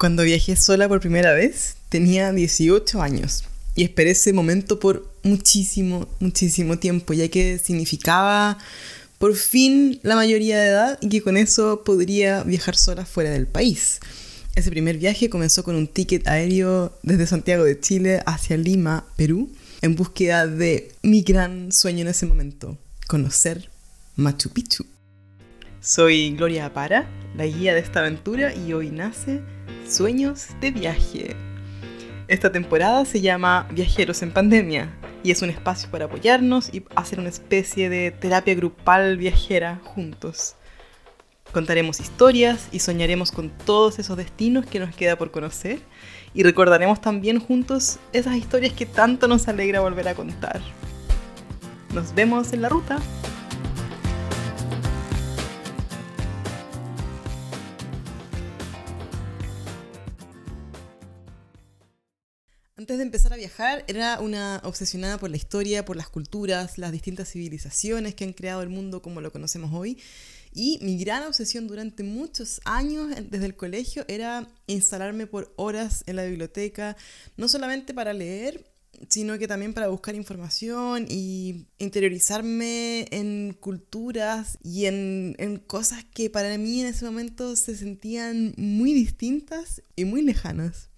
Cuando viajé sola por primera vez, tenía 18 años y esperé ese momento por muchísimo, muchísimo tiempo, ya que significaba por fin la mayoría de edad y que con eso podría viajar sola fuera del país. Ese primer viaje comenzó con un ticket aéreo desde Santiago de Chile hacia Lima, Perú, en búsqueda de mi gran sueño en ese momento, conocer Machu Picchu. Soy Gloria Apara, la guía de esta aventura y hoy nace Sueños de Viaje. Esta temporada se llama Viajeros en Pandemia y es un espacio para apoyarnos y hacer una especie de terapia grupal viajera juntos. Contaremos historias y soñaremos con todos esos destinos que nos queda por conocer y recordaremos también juntos esas historias que tanto nos alegra volver a contar. Nos vemos en la ruta. Antes de empezar a viajar, era una obsesionada por la historia, por las culturas, las distintas civilizaciones que han creado el mundo como lo conocemos hoy. Y mi gran obsesión durante muchos años desde el colegio era instalarme por horas en la biblioteca, no solamente para leer, sino que también para buscar información y interiorizarme en culturas y en, en, cosas que para mí en ese momento se sentían muy distintas y muy lejanas.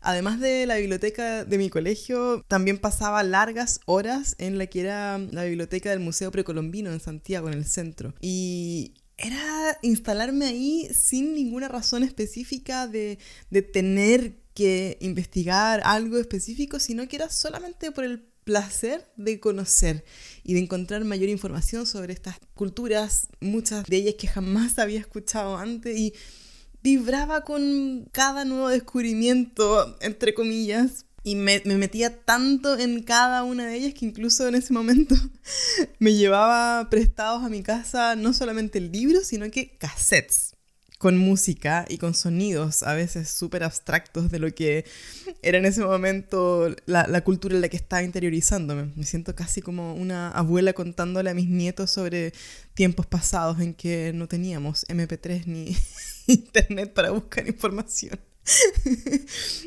Además de la biblioteca de mi colegio, también pasaba largas horas en la que era la biblioteca del Museo Precolombino en Santiago, en el centro. Y era instalarme ahí sin ninguna razón específica de, de tener que investigar algo específico, sino que era solamente por el placer de conocer y de encontrar mayor información sobre estas culturas, muchas de ellas que jamás había escuchado antes vibraba con cada nuevo descubrimiento, entre comillas, y me, metía tanto en cada una de ellas que incluso en ese momento me llevaba prestados a mi casa no solamente el libro, sino que cassettes con música y con sonidos a veces súper abstractos de lo que era en ese momento la, la, cultura en la que estaba interiorizándome. Me siento casi como una abuela contándole a mis nietos sobre tiempos pasados en que no teníamos MP3 ni internet para buscar información.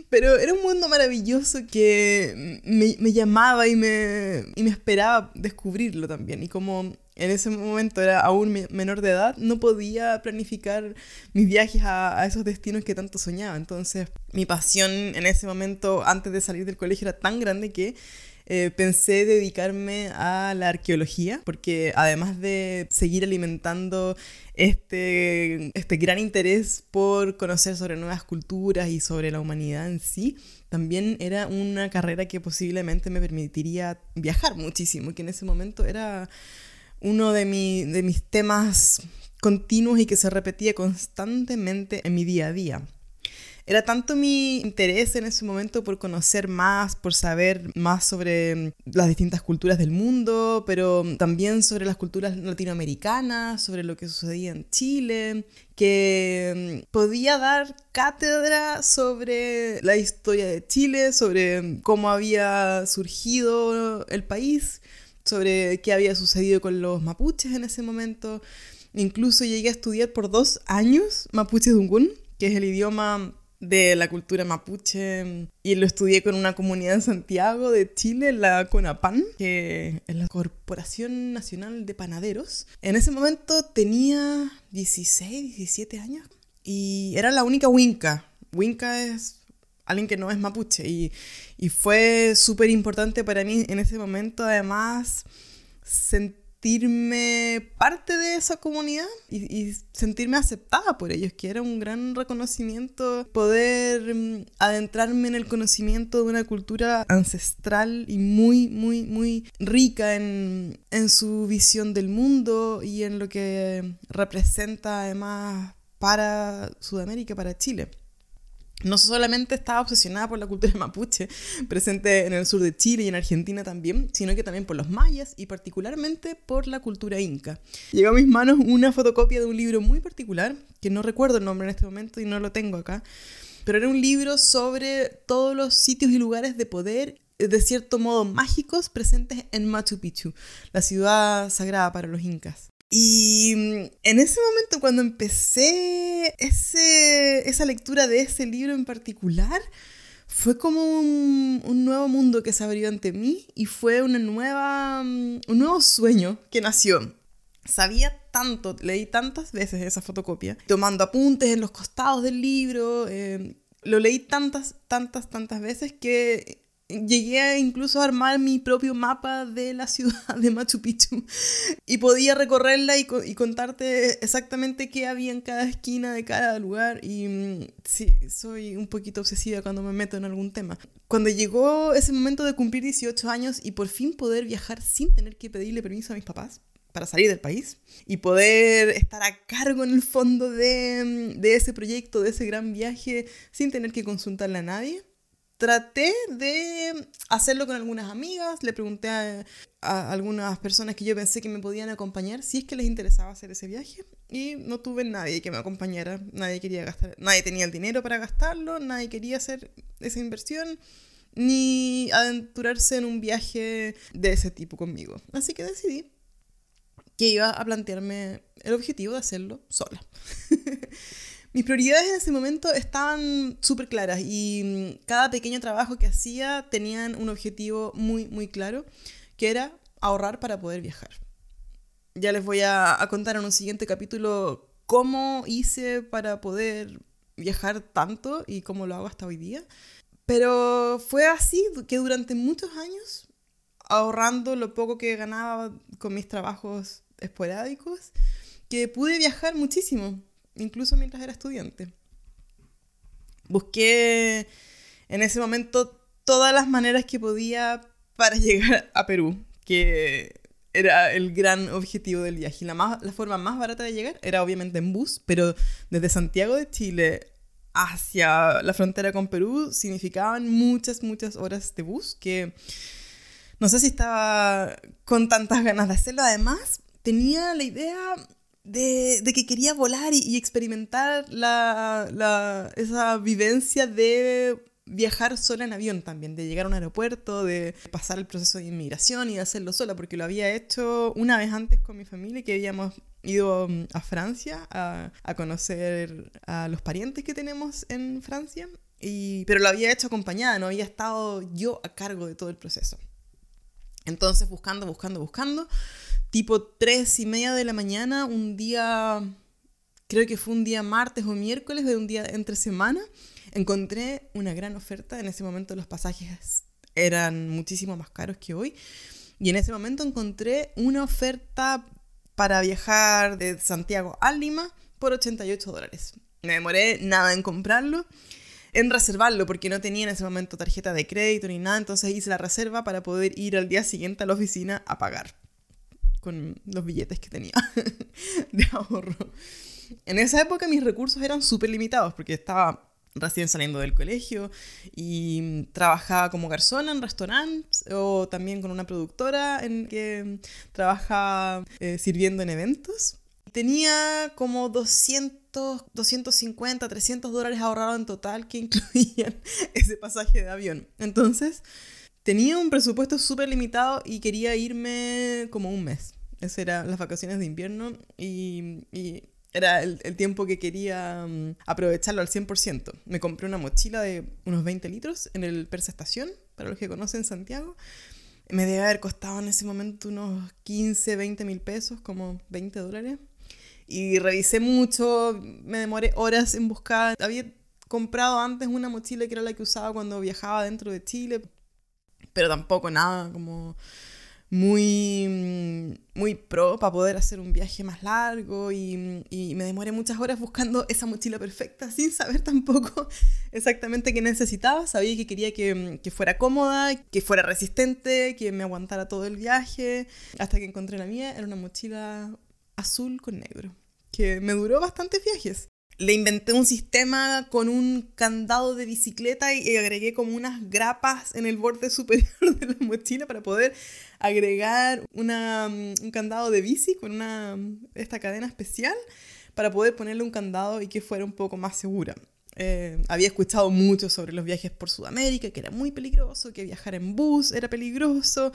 Pero era un mundo maravilloso que me, me llamaba y me, y me esperaba descubrirlo también. Y como en ese momento era aún menor de edad, no podía planificar mis viajes a, a, esos destinos que tanto soñaba. Entonces, mi pasión en ese momento, antes de salir del colegio, era tan grande que eh, pensé dedicarme a la arqueología, porque además de seguir alimentando este, este gran interés por conocer sobre nuevas culturas y sobre la humanidad en sí, también era una carrera que posiblemente me permitiría viajar muchísimo, que en ese momento era uno de, mi, de mis temas continuos y que se repetía constantemente en mi día a día. Era tanto mi interés en ese momento por conocer más, por saber más sobre mm, las distintas culturas del mundo, pero también sobre las culturas latinoamericanas, sobre lo que sucedía en Chile, que mm, podía dar cátedra sobre la historia de Chile, sobre mm, cómo había surgido el país, sobre qué había sucedido con los mapuches en ese momento. Incluso llegué a estudiar por dos años mapuche dungun, que es el idioma de la cultura mapuche y lo estudié con una comunidad en Santiago de Chile, la CONAPAN, que es la Corporación Nacional de Panaderos. En ese momento tenía 16, 17 años y era la única Winca. Winca es alguien que no es mapuche y, y fue súper importante para mí en ese momento además sentir sentirme parte de esa comunidad y, sentirme aceptada por ellos, que era un gran reconocimiento poder mm, adentrarme en el conocimiento de una cultura ancestral y muy, muy, muy rica en, en su visión del mundo y en lo que representa además para Sudamérica, para Chile no solamente estaba obsesionada por la cultura mapuche, presente en el sur de Chile y en Argentina también, sino que también por los mayas y particularmente por la cultura inca. Llegó a mis manos una fotocopia de un libro muy particular, que no recuerdo el nombre en este momento y no lo tengo acá, pero era un libro sobre todos los sitios y lugares de poder de cierto modo mágicos presentes en Machu Picchu, la ciudad sagrada para los incas. Y mm, en ese momento, cuando empecé ese, esa lectura de ese libro en particular, fue como un, un, nuevo mundo que se abrió ante mí y fue una nueva, mm, un nuevo sueño que nació. Sabía tanto, leí tantas veces esa fotocopia, tomando apuntes en los costados del libro, eh, lo leí tantas, tantas, tantas veces que llegué incluso a armar mi propio mapa de la ciudad de Machu Picchu y podía recorrerla y, y, contarte exactamente qué había en cada esquina de cada lugar y mm, sí, soy un poquito obsesiva cuando me meto en algún tema. Cuando llegó ese momento de cumplir 18 años y por fin poder viajar sin tener que pedirle permiso a mis papás, para salir del país y poder estar a cargo en el fondo de, de, ese proyecto, de ese gran viaje, sin tener que consultarle a nadie. Traté de hacerlo con algunas amigas, le pregunté a, a, algunas personas que yo pensé que me podían acompañar si es que les interesaba hacer ese viaje y no tuve nadie que me acompañara, nadie quería gastar, nadie tenía el dinero para gastarlo, nadie quería hacer esa inversión ni aventurarse en un viaje de ese tipo conmigo. Así que decidí que iba a plantearme el objetivo de hacerlo sola. Mis prioridades en ese momento estaban súper claras y mm, cada pequeño trabajo que hacía tenían un objetivo muy, muy claro, que era ahorrar para poder viajar. Ya les voy a, a contar en un siguiente capítulo cómo hice para poder viajar tanto y cómo lo hago hasta hoy día. Pero fue así que durante muchos años, ahorrando lo poco que ganaba con mis trabajos esporádicos que pude viajar muchísimo, incluso mientras era estudiante. Busqué en ese momento todas las maneras que podía para llegar a Perú, que era el gran objetivo del viaje. La, más, la forma más barata de llegar era obviamente en bus, pero desde Santiago de Chile hacia la frontera con Perú significaban muchas, muchas horas de bus que no sé si estaba con tantas ganas de hacerlo. Además, tenía la idea de, de que quería volar y, experimentar la, la, esa vivencia de viajar sola en avión también, de llegar a un aeropuerto, de pasar el proceso de inmigración y de hacerlo sola, porque lo había hecho una vez antes con mi familia, que habíamos ido mm, a Francia a, a conocer a los parientes que tenemos en Francia, y, pero lo había hecho acompañada, no había estado yo a cargo de todo el proceso. Entonces, buscando, buscando, buscando, tipo 3 y media de la mañana, un día, creo que fue un día martes o miércoles, de un día entre semana, encontré una gran oferta. En ese momento los pasajes eran muchísimo más caros que hoy. Y en ese momento encontré una oferta para viajar de Santiago a Lima por 88 dólares. Me demoré nada en comprarlo, en reservarlo, porque no tenía en ese momento tarjeta de crédito ni nada, entonces hice la reserva para poder ir al día siguiente a la oficina a pagar con los billetes que tenía de ahorro. En esa época mis recursos eran súper limitados porque estaba recién saliendo del colegio y trabajaba como garzona en restaurantes o también con una productora en que trabajaba eh, sirviendo en eventos. Tenía como 200, 250, 300 dólares ahorrados en total que incluían ese pasaje de avión. Entonces, tenía un presupuesto súper limitado y quería irme como un mes. Esas eran las vacaciones de invierno y, y era el, el, tiempo que quería um, aprovecharlo al 100%. Me compré una mochila de unos 20 litros en el Persa Estación, para los que conocen Santiago. Me debe haber costado en ese momento unos 15, 20 mil pesos, como 20 dólares. Y revisé mucho, me demoré horas en buscar. Había comprado antes una mochila que era la que usaba cuando viajaba dentro de Chile, pero tampoco nada como muy, muy pro para poder hacer un viaje más largo y, y, me demoré muchas horas buscando esa mochila perfecta sin saber tampoco exactamente qué necesitaba. Sabía que quería que, que, fuera cómoda, que fuera resistente, que me aguantara todo el viaje, hasta que encontré la mía. Era una mochila azul con negro, que me duró bastantes viajes le inventé un sistema con un candado de bicicleta y agregué como unas grapas en el borde superior de la mochila para poder agregar una, mm, un candado de bici con una, esta cadena especial para poder ponerle un candado y que fuera un poco más segura. Eh, había escuchado mucho sobre los viajes por Sudamérica, que era muy peligroso, que viajar en bus era peligroso,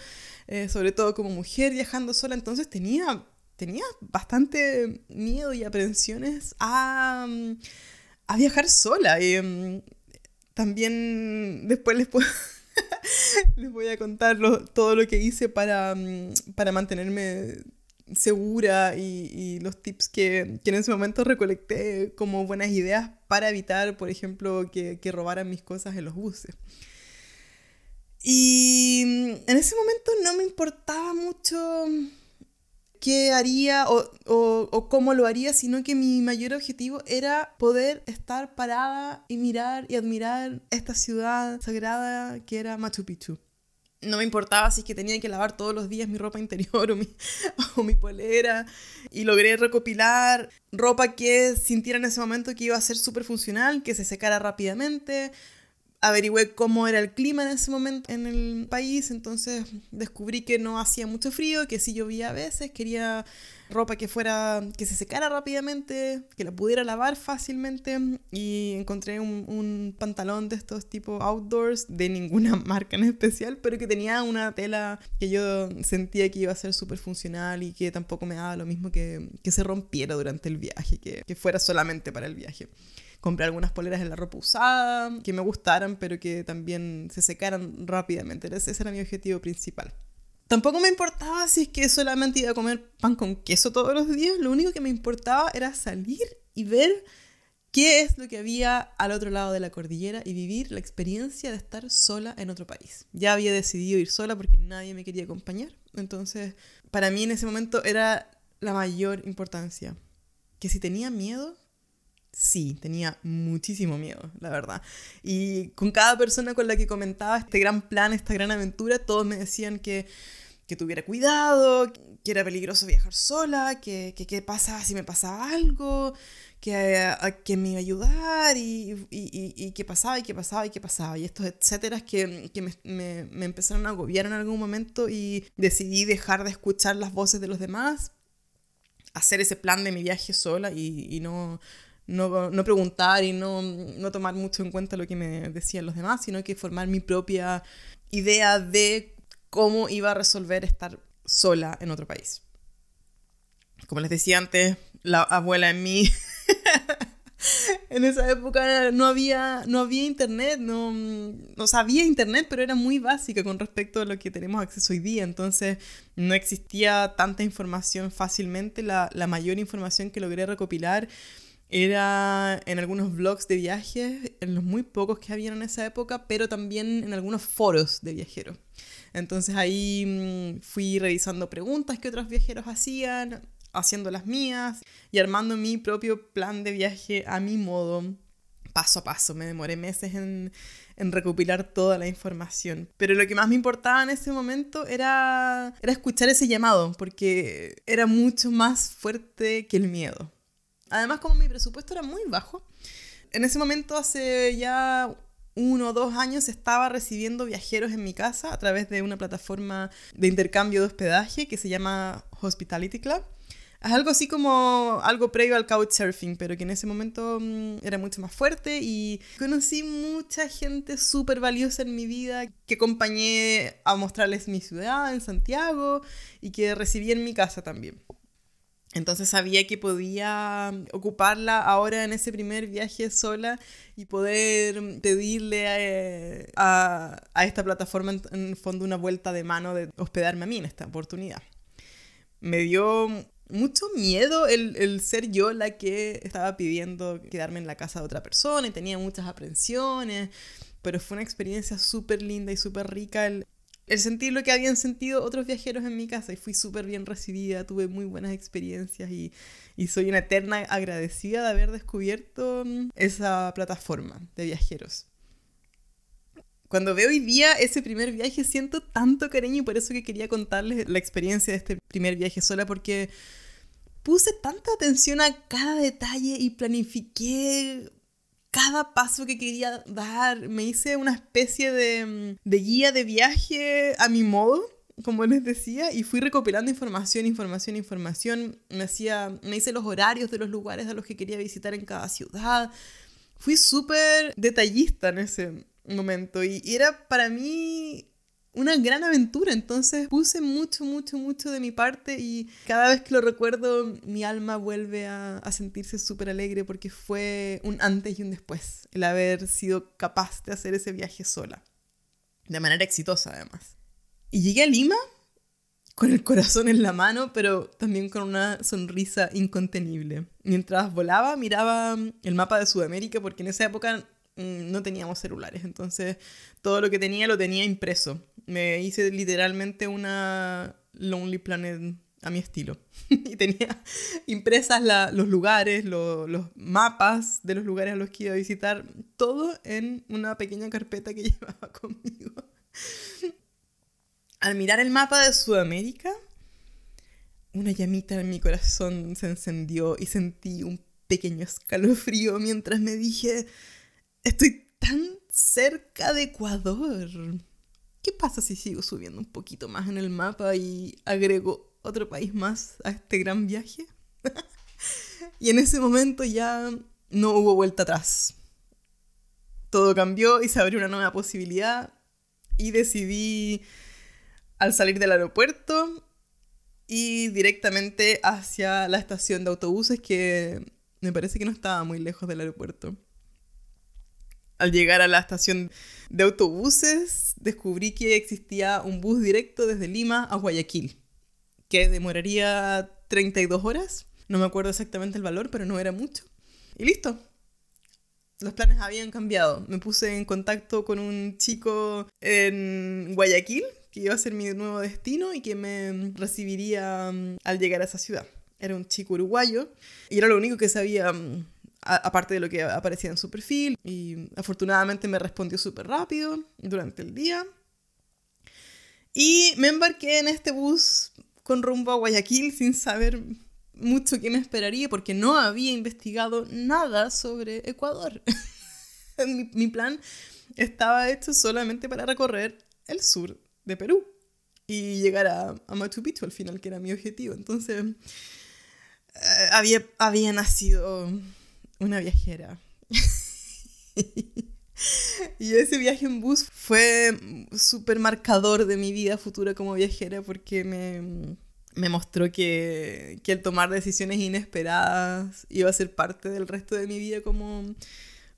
eh, sobre todo como mujer viajando sola, entonces tenía tenía bastante miedo y aprensiones a, a viajar sola. Y, mm, también después les puedo... les voy a contar todo lo que hice para, mm, para mantenerme segura y, los tips que, que, en ese momento recolecté como buenas ideas para evitar, por ejemplo, que, robaran mis cosas en los buses. Y mm, en ese momento no me importaba mucho qué haría o, o, cómo lo haría, sino que mi mayor objetivo era poder estar parada y mirar y admirar esta ciudad sagrada que era Machu Picchu. No me importaba si es que tenía que lavar todos los días mi ropa interior o mi, o mi polera. Y logré recopilar ropa que sintiera en ese momento que iba a ser súper funcional, que se secara rápidamente, averigüé cómo era el clima en ese momento en el país, entonces descubrí que no hacía mucho frío, que sí llovía a veces, quería ropa que fuera, que se secara rápidamente, que la pudiera lavar fácilmente y encontré un, un pantalón de estos tipo outdoors de ninguna marca en especial, pero que tenía una tela que yo sentía que iba a ser súper funcional y que tampoco me daba lo mismo que, que se rompiera durante el viaje, que, que fuera solamente para el viaje. Compré algunas poleras de la ropa usada que me gustaran, pero que también se secaran rápidamente. Ese era mi objetivo principal. Tampoco me importaba si es que solamente iba a comer pan con queso todos los días. Lo único que me importaba era salir y ver qué es lo que había al otro lado de la cordillera y vivir la experiencia de estar sola en otro país. Ya había decidido ir sola porque nadie me quería acompañar. Entonces, para mí en ese momento era la mayor importancia. Que si tenía miedo, Sí, tenía muchísimo miedo, la verdad. Y con cada persona con la que comentaba este gran plan, esta gran aventura, todos me decían que, que tuviera cuidado, que era peligroso viajar sola, que qué pasa si me pasaba algo, que, que me iba a ayudar y, y, y, qué pasaba y qué pasaba y qué pasaba. Y estos etcéteras que, que me, me, me empezaron a agobiar en algún momento y decidí dejar de escuchar las voces de los demás hacer ese plan de mi viaje sola y, y no, no, no preguntar y no, no, tomar mucho en cuenta lo que me decían los demás, sino que formar mi propia idea de cómo iba a resolver estar sola en otro país. Como les decía antes, la abuela en mí, en esa época no había, no había internet, no, no sabía internet, pero era muy básica con respecto a lo que tenemos acceso hoy día, entonces no existía tanta información fácilmente, la, la mayor información que logré recopilar era en algunos blogs de viajes, en los muy pocos que había en esa época, pero también en algunos foros de viajeros. Entonces ahí mm, fui revisando preguntas que otros viajeros hacían, haciendo las mías y armando mi propio plan de viaje a mi modo, paso a paso. Me demoré meses en, en recopilar toda la información. Pero lo que más me importaba en ese momento era, era escuchar ese llamado, porque era mucho más fuerte que el miedo. Además, como mi presupuesto era muy bajo, en ese momento, hace ya uno o dos años, estaba recibiendo viajeros en mi casa a través de una plataforma de intercambio de hospedaje que se llama Hospitality Club. Es algo así como algo previo al couchsurfing, pero que en ese momento mm, era mucho más fuerte y conocí mucha gente súper valiosa en mi vida que acompañé a mostrarles mi ciudad en Santiago y que recibí en mi casa también. Entonces sabía que podía ocuparla ahora en ese primer viaje sola y poder pedirle a, esta plataforma en, fondo una vuelta de mano de hospedarme a mí en esta oportunidad. Me dio mucho miedo el, el, ser yo la que estaba pidiendo quedarme en la casa de otra persona y tenía muchas aprensiones, pero fue una experiencia súper linda y súper rica el, el sentir lo que habían sentido otros viajeros en mi casa y fui súper bien recibida, tuve muy buenas experiencias y, soy una eterna agradecida de haber descubierto mm, esa plataforma de viajeros. Cuando veo hoy día ese primer viaje siento tanto cariño y por eso que quería contarles la experiencia de este primer viaje sola porque puse tanta atención a cada detalle y planifiqué cada paso que quería dar. Me hice una especie de, de guía de viaje a mi modo como les decía, y fui recopilando información, información, información. Me, hacía, me hice los horarios de los lugares a los que quería visitar en cada ciudad. Fui súper detallista en ese momento y, era para mí una gran aventura. Entonces puse mucho, mucho, mucho de mi parte y cada vez que lo recuerdo mi alma vuelve a, sentirse súper alegre porque fue un antes y un después el haber sido capaz de hacer ese viaje sola. De manera exitosa además. Y llegué a Lima con el corazón en la mano, pero también con una sonrisa incontenible. Mientras volaba, miraba el mapa de Sudamérica, porque en esa época no teníamos celulares, entonces todo lo que tenía lo tenía impreso. Me hice literalmente una Lonely Planet a mi estilo. y tenía impresas los lugares, los mapas de los lugares a los que iba a visitar, todo en una pequeña carpeta que llevaba conmigo al mirar el mapa de Sudamérica, una llamita en mi corazón se encendió y sentí un pequeño escalofrío mientras me dije, estoy tan cerca de Ecuador. ¿Qué pasa si sigo subiendo un poquito más en el mapa y agrego otro país más a este gran viaje? y en ese momento ya no hubo vuelta atrás. Todo cambió y se abrió una nueva posibilidad y decidí al salir del aeropuerto y directamente hacia la estación de autobuses que me parece que no estaba muy lejos del aeropuerto. Al llegar a la estación de autobuses descubrí que existía un bus directo desde Lima a Guayaquil, que demoraría 32 horas. No me acuerdo exactamente el valor, pero no era mucho. Y listo. Los planes habían cambiado. Me puse en contacto con un chico en Guayaquil que iba a ser mi nuevo destino y que me recibiría mm, al llegar a esa ciudad. Era un chico uruguayo y era lo único que sabía, mm, aparte de lo que aparecía en su perfil. Y afortunadamente me respondió súper rápido durante el día. Y me embarqué en este bus con rumbo a Guayaquil sin saber mucho qué me esperaría porque no había investigado nada sobre Ecuador. mi, plan estaba hecho solamente para recorrer el sur de Perú y llegar a, Machu Picchu al final, que era mi objetivo. Entonces, eh, había, había nacido una viajera. y ese viaje en bus fue súper marcador de mi vida futura como viajera porque me, me mostró que, que, el tomar decisiones inesperadas iba a ser parte del resto de mi vida como,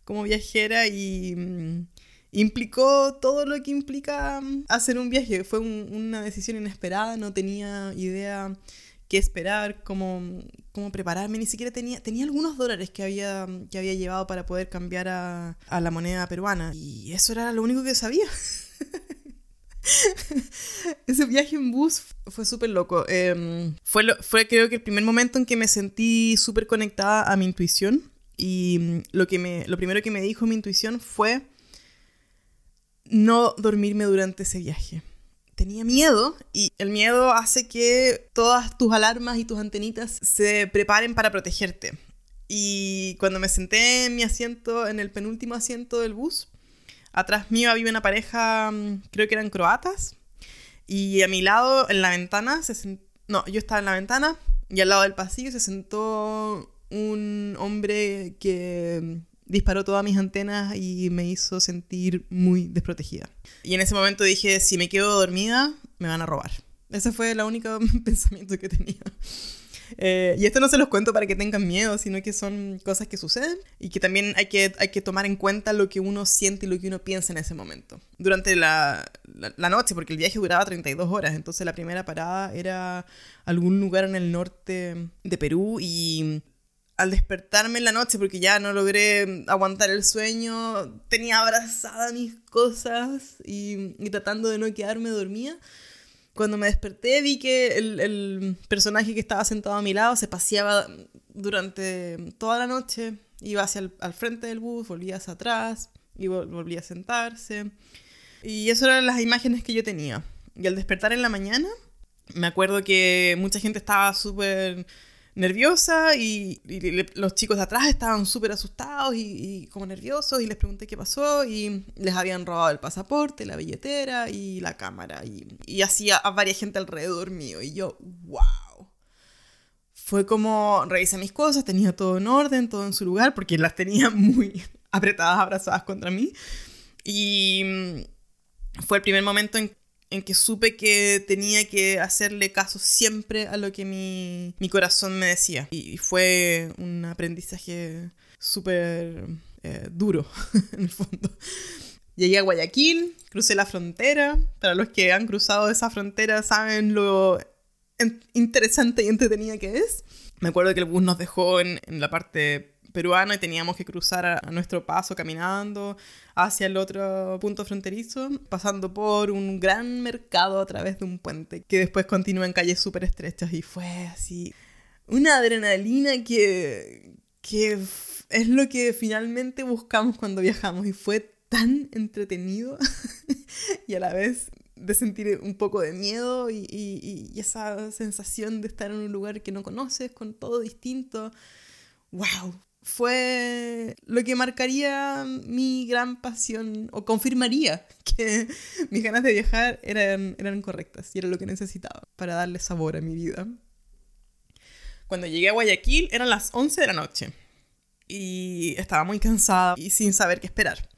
como viajera y implicó todo lo que implica mm, hacer un viaje. Fue una decisión inesperada, no tenía idea qué esperar, cómo, cómo, prepararme, ni siquiera tenía, tenía algunos dólares que había, que había llevado para poder cambiar a, la moneda peruana. Y eso era lo único que sabía. Ese viaje en bus fue súper loco. Em, fue, fue creo que el primer momento en que me sentí súper conectada a mi intuición. Y mm, lo, que me, lo primero que me dijo mi intuición fue no dormirme durante ese viaje. Tenía miedo y el miedo hace que todas tus alarmas y tus antenitas se preparen para protegerte. Y cuando me senté en mi asiento, en el penúltimo asiento del bus, atrás mío había una pareja, mm, creo que eran croatas, y a mi lado, en la ventana, se no, yo estaba en la ventana y al lado del pasillo se sentó un hombre que disparó todas mis antenas y me hizo sentir muy desprotegida. Y en ese momento dije, si me quedo dormida, me van a robar. Ese fue el único pensamiento que tenía. Eh, y esto no se los cuento para que tengan miedo, sino que son cosas que suceden y que también hay que, hay que tomar en cuenta lo que uno siente y lo que uno piensa en ese momento. Durante la, la noche, porque el viaje duraba 32 horas, entonces la primera parada era algún lugar en el norte de Perú y al despertarme en la noche, porque ya no logré aguantar el sueño, tenía abrazadas mis cosas y, tratando de no quedarme dormida. Cuando me desperté vi que el, personaje que estaba sentado a mi lado se paseaba durante toda la noche, iba hacia el al frente del bus, volvía hacia atrás y volvía a sentarse. Y eso eran las imágenes que yo tenía. Y al despertar en la mañana, me acuerdo que mucha gente estaba súper nerviosa y, los chicos de atrás estaban súper asustados y, como nerviosos y les pregunté qué pasó y les habían robado el pasaporte, la billetera y la cámara y, y así a, varias gente alrededor mío y yo, wow. Fue como revisé mis cosas, tenía todo en orden, todo en su lugar porque las tenía muy apretadas, abrazadas contra mí y mm, fue el primer momento en en que supe que tenía que hacerle caso siempre a lo que mi, mi corazón me decía. Y fue un aprendizaje súper eh, duro, en el fondo. Llegué a Guayaquil, crucé la frontera. Para los que han cruzado esa frontera saben lo interesante y entretenida que es. Me acuerdo que el bus nos dejó en, en la parte peruana y teníamos que cruzar a, nuestro paso caminando hacia el otro punto fronterizo, pasando por un gran mercado a través de un puente que después continúa en calles súper estrechas y fue así una adrenalina que, que es lo que finalmente buscamos cuando viajamos y fue tan entretenido y a la vez de sentir un poco de miedo y, y, y, esa sensación de estar en un lugar que no conoces, con todo distinto. ¡Wow! Fue lo que marcaría mi gran pasión o confirmaría que mis ganas de viajar eran, eran correctas y era lo que necesitaba para darle sabor a mi vida. Cuando llegué a Guayaquil eran las 11 de la noche y estaba muy cansada y sin saber qué esperar.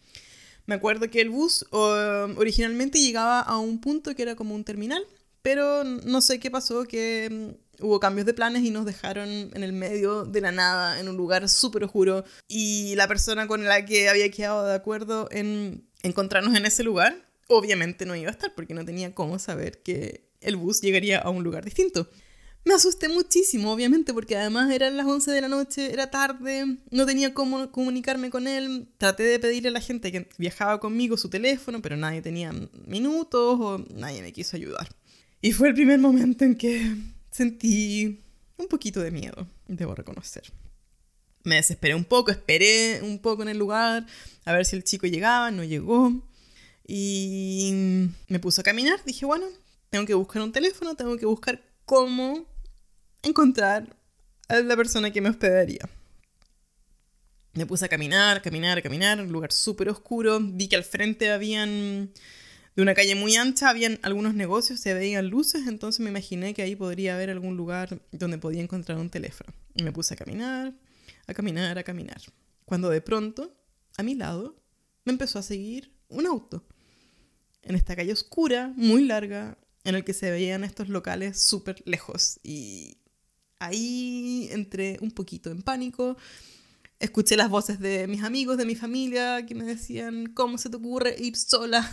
Me acuerdo que el bus originalmente llegaba a un punto que era como un terminal, pero no sé qué pasó, que hubo cambios de planes y nos dejaron en el medio de la nada, en un lugar súper oscuro. Y la persona con la que había quedado de acuerdo en encontrarnos en ese lugar, obviamente no iba a estar porque no tenía cómo saber que el bus llegaría a un lugar distinto. Me asusté muchísimo, obviamente, porque además eran las 11 de la noche, era tarde, no tenía cómo comunicarme con él. Traté de pedirle a la gente que viajaba conmigo su teléfono, pero nadie tenía minutos o nadie me quiso ayudar. Y fue el primer momento en que sentí un poquito de miedo, debo reconocer. Me desesperé un poco, esperé un poco en el lugar a ver si el chico llegaba, no llegó. Y me puse a caminar, dije, bueno, tengo que buscar un teléfono, tengo que buscar cómo encontrar a la persona que me hospedaría. Me puse a caminar, caminar, caminar, un lugar súper oscuro. Vi que al frente habían de una calle muy ancha habían algunos negocios, se veían luces, entonces me imaginé que ahí podría haber algún lugar donde podía encontrar un teléfono. Y me puse a caminar, a caminar, a caminar. Cuando de pronto, a mi lado, me empezó a seguir un auto. En esta calle oscura, muy larga, en el que se veían estos locales súper lejos. Y ahí entré un poquito en pánico. Escuché las voces de mis amigos, de mi familia, que me decían, ¿cómo se te ocurre ir sola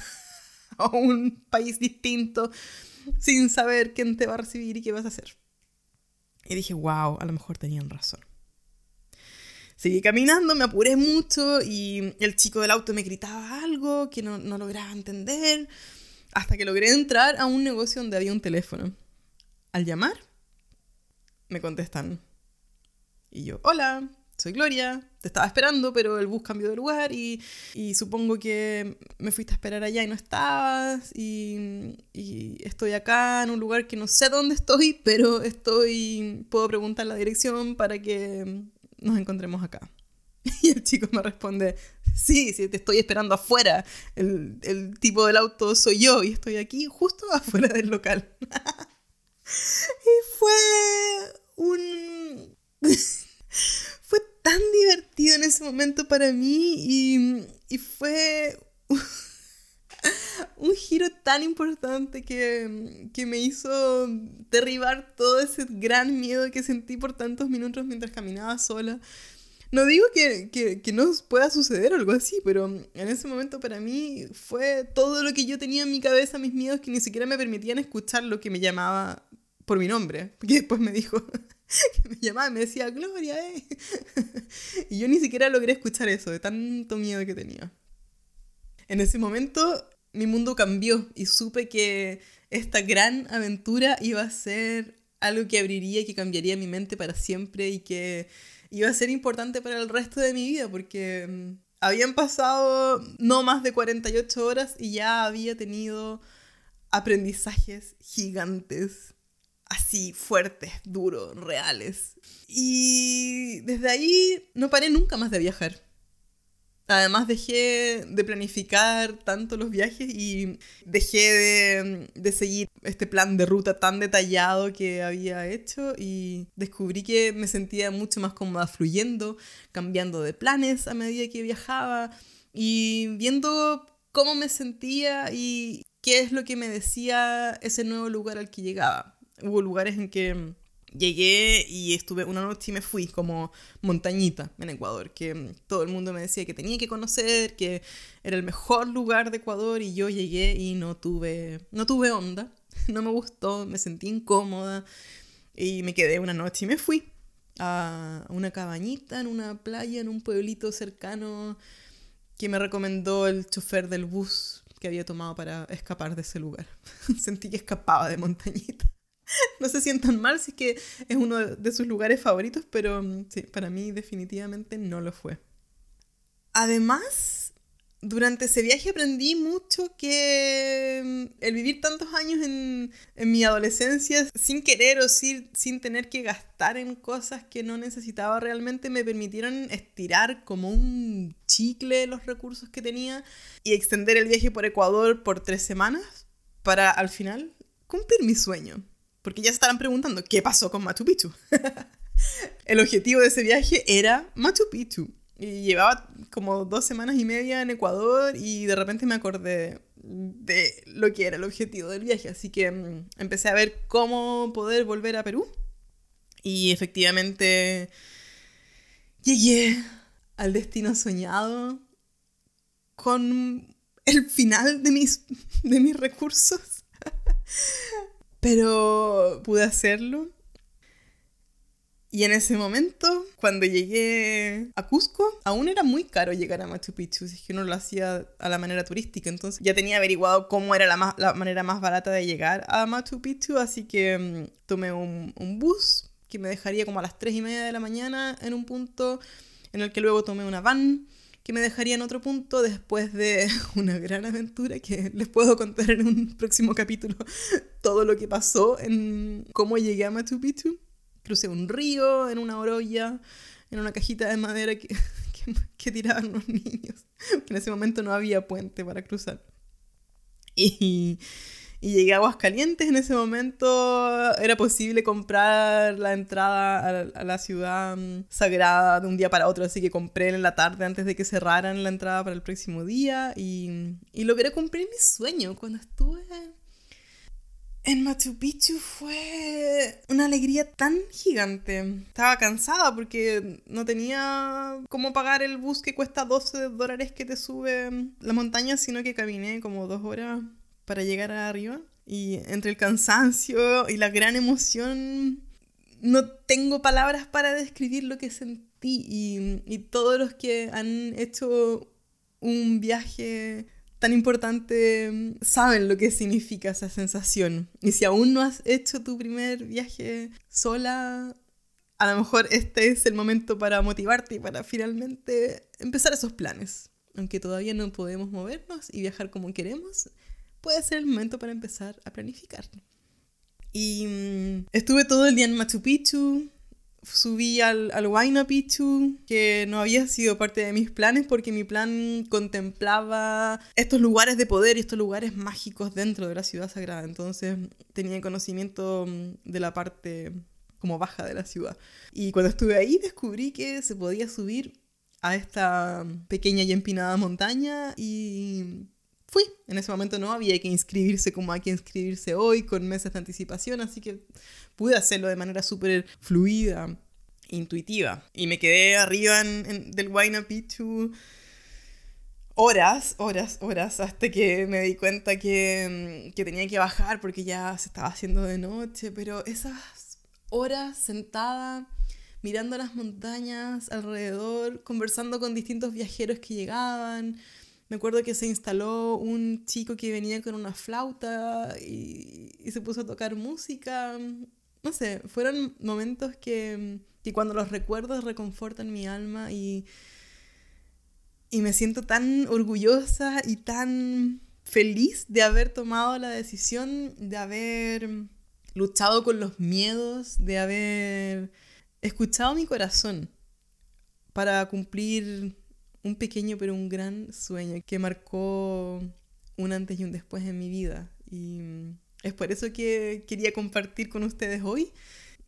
a un país distinto sin saber quién te va a recibir y qué vas a hacer. Y dije, wow, a lo mejor tenían razón. Seguí caminando, me apuré mucho y el chico del auto me gritaba algo que no, no lograba entender, hasta que logré entrar a un negocio donde había un teléfono. Al llamar, me contestan. Y yo, hola, soy Gloria, te estaba esperando, pero el bus cambió de lugar y, supongo que me fuiste a esperar allá y no estabas y, estoy acá en un lugar que no sé dónde estoy, pero estoy, puedo preguntar la dirección para que nos encontremos acá. Y el chico me responde, sí, sí, te estoy esperando afuera, el, el tipo del auto soy yo y estoy aquí justo afuera del local. y fue un tan divertido en ese momento para mí y, y fue un giro tan importante que, que, me hizo derribar todo ese gran miedo que sentí por tantos minutos mientras caminaba sola. No digo que, que, que, no pueda suceder algo así, pero en ese momento para mí fue todo lo que yo tenía en mi cabeza, mis miedos que ni siquiera me permitían escuchar lo que me llamaba por mi nombre, porque después me dijo, que me llamaba y me decía, Gloria, eh. y yo ni siquiera logré escuchar eso, de tanto miedo que tenía. En ese momento mi mundo cambió y supe que esta gran aventura iba a ser algo que abriría y que cambiaría mi mente para siempre y que iba a ser importante para el resto de mi vida porque mm, habían pasado no más de 48 horas y ya había tenido aprendizajes gigantes así fuertes, duros, reales. Y desde ahí no paré nunca más de viajar. Además dejé de planificar tanto los viajes y dejé de, seguir este plan de ruta tan detallado que había hecho y descubrí que me sentía mucho más cómoda fluyendo, cambiando de planes a medida que viajaba y viendo cómo me sentía y qué es lo que me decía ese nuevo lugar al que llegaba. Hubo lugares en que llegué y estuve una noche y me fui como montañita en Ecuador, que todo el mundo me decía que tenía que conocer, que era el mejor lugar de Ecuador y yo llegué y no tuve, no tuve onda, no me gustó, me sentí incómoda y me quedé una noche y me fui a una cabañita en una playa, en un pueblito cercano que me recomendó el chofer del bus que había tomado para escapar de ese lugar. Sentí que escapaba de montañita. no se sientan mal si es que es uno de sus lugares favoritos, pero mm, para mí definitivamente no lo fue. Además, durante ese viaje aprendí mucho que mm, el vivir tantos años en, en mi adolescencia sin querer o sin, sin, tener que gastar en cosas que no necesitaba realmente me permitieron estirar como un chicle los recursos que tenía y extender el viaje por Ecuador por tres semanas para al final cumplir mi sueño. Porque ya se estarán preguntando, ¿qué pasó con Machu Picchu? el objetivo de ese viaje era Machu Picchu. Y llevaba como dos semanas y media en Ecuador y de repente me acordé de lo que era el objetivo del viaje. Así que mm, empecé a ver cómo poder volver a Perú. Y efectivamente llegué al destino soñado con el final de mis, de mis recursos. Pero pude hacerlo. Y en ese momento, cuando llegué a Cusco, aún era muy caro llegar a Machu Picchu, si es que uno lo hacía a la manera turística. Entonces ya tenía averiguado cómo era la, manera más barata de llegar a Machu Picchu, así que mm, tomé un, un bus que me dejaría como a las 3 y media de la mañana en un punto en el que luego tomé una van que me dejaría en otro punto después de una gran aventura que les puedo contar en un próximo capítulo todo lo que pasó en cómo llegué a Machu Picchu. Crucé un río en una orolla, en una cajita de madera que, que, tiraban los niños. en ese momento no había puente para cruzar. Y, y llegué a Aguascalientes. En ese momento era posible comprar la entrada a, la ciudad mm, sagrada de un día para otro, así que compré en la tarde antes de que cerraran la entrada para el próximo día y, y logré cumplir mi sueño cuando estuve en Machu Picchu fue una alegría tan gigante. Estaba cansada porque no tenía cómo pagar el bus que cuesta 12 dólares que te sube la montaña, sino que caminé como dos horas para llegar arriba. Y entre el cansancio y la gran emoción, no tengo palabras para describir lo que sentí. Y, todos los que han hecho un viaje tan importante saben lo que significa esa sensación. Y si aún no has hecho tu primer viaje sola, a lo mejor este es el momento para motivarte y para finalmente empezar esos planes. Aunque todavía no podemos movernos y viajar como queremos, puede ser el momento para empezar a planificar. Y mm, estuve todo el día en Machu Picchu, subí al, al Huayna Picchu, que no había sido parte de mis planes porque mi plan contemplaba estos lugares de poder y estos lugares mágicos dentro de la ciudad sagrada. Entonces tenía conocimiento mm, de la parte como baja de la ciudad. Y cuando estuve ahí descubrí que se podía subir a esta pequeña y empinada montaña y En ese momento no había que inscribirse como hay que inscribirse hoy, con meses de anticipación, así que pude hacerlo de manera súper fluida, intuitiva. Y me quedé arriba del Huayna Picchu horas, horas, horas, hasta que me di cuenta que, que tenía que bajar porque ya se estaba haciendo de noche, pero esas horas sentada mirando las montañas alrededor, conversando con distintos viajeros que llegaban, me acuerdo que se instaló un chico que venía con una flauta y, se puso a tocar música. No sé, fueron momentos que, que cuando los recuerdo reconfortan mi alma y, y me siento tan orgullosa y tan feliz de haber tomado la decisión, de haber luchado con los miedos, de haber escuchado mi corazón para cumplir un pequeño pero un gran sueño que marcó un antes y un después en mi vida. Y es por eso que quería compartir con ustedes hoy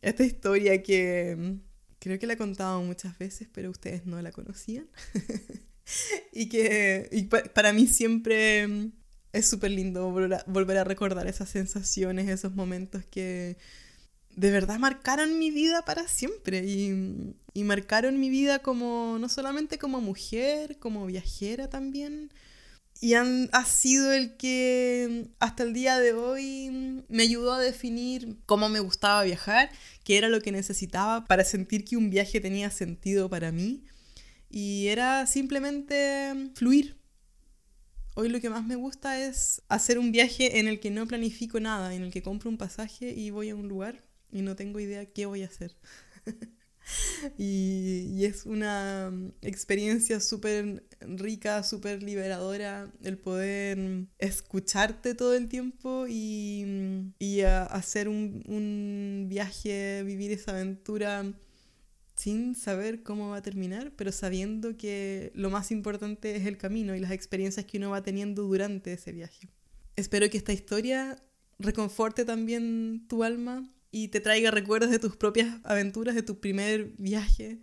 esta historia que mm, creo que la he contado muchas veces, pero ustedes no la conocían. y que para mí siempre mm, es súper lindo volver a, recordar esas sensaciones, esos momentos que de verdad marcaron mi vida para siempre y, y marcaron mi vida como no solamente como mujer, como viajera también. Y han, ha sido el que hasta el día de hoy me ayudó a definir cómo me gustaba viajar, qué era lo que necesitaba para sentir que un viaje tenía sentido para mí. Y era simplemente fluir, Hoy lo que más me gusta es hacer un viaje en el que no planifico nada, en el que compro un pasaje y voy a un lugar y no tengo idea qué voy a hacer. y, es una experiencia súper rica, súper liberadora el poder escucharte todo el tiempo y, y hacer un, un viaje, vivir esa aventura sin saber cómo va a terminar, pero sabiendo que lo más importante es el camino y las experiencias que uno va teniendo durante ese viaje. Espero que esta historia reconforte también tu alma y te traiga recuerdos de tus propias aventuras, de tu primer viaje.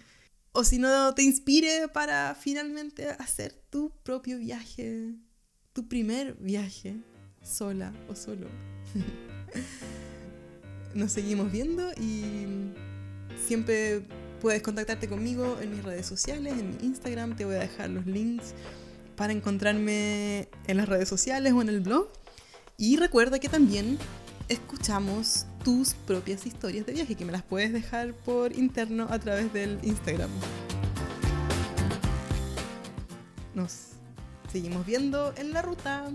O si no, te inspire para finalmente hacer tu propio viaje, tu primer viaje, sola o solo. Nos seguimos viendo y siempre Puedes contactarte conmigo en mis redes sociales, en mi Instagram, te voy a dejar los links para encontrarme en las redes sociales o en el blog. Y recuerda que también escuchamos tus propias historias de viaje, que me las puedes dejar por interno a través del Instagram. Nos seguimos viendo en la ruta.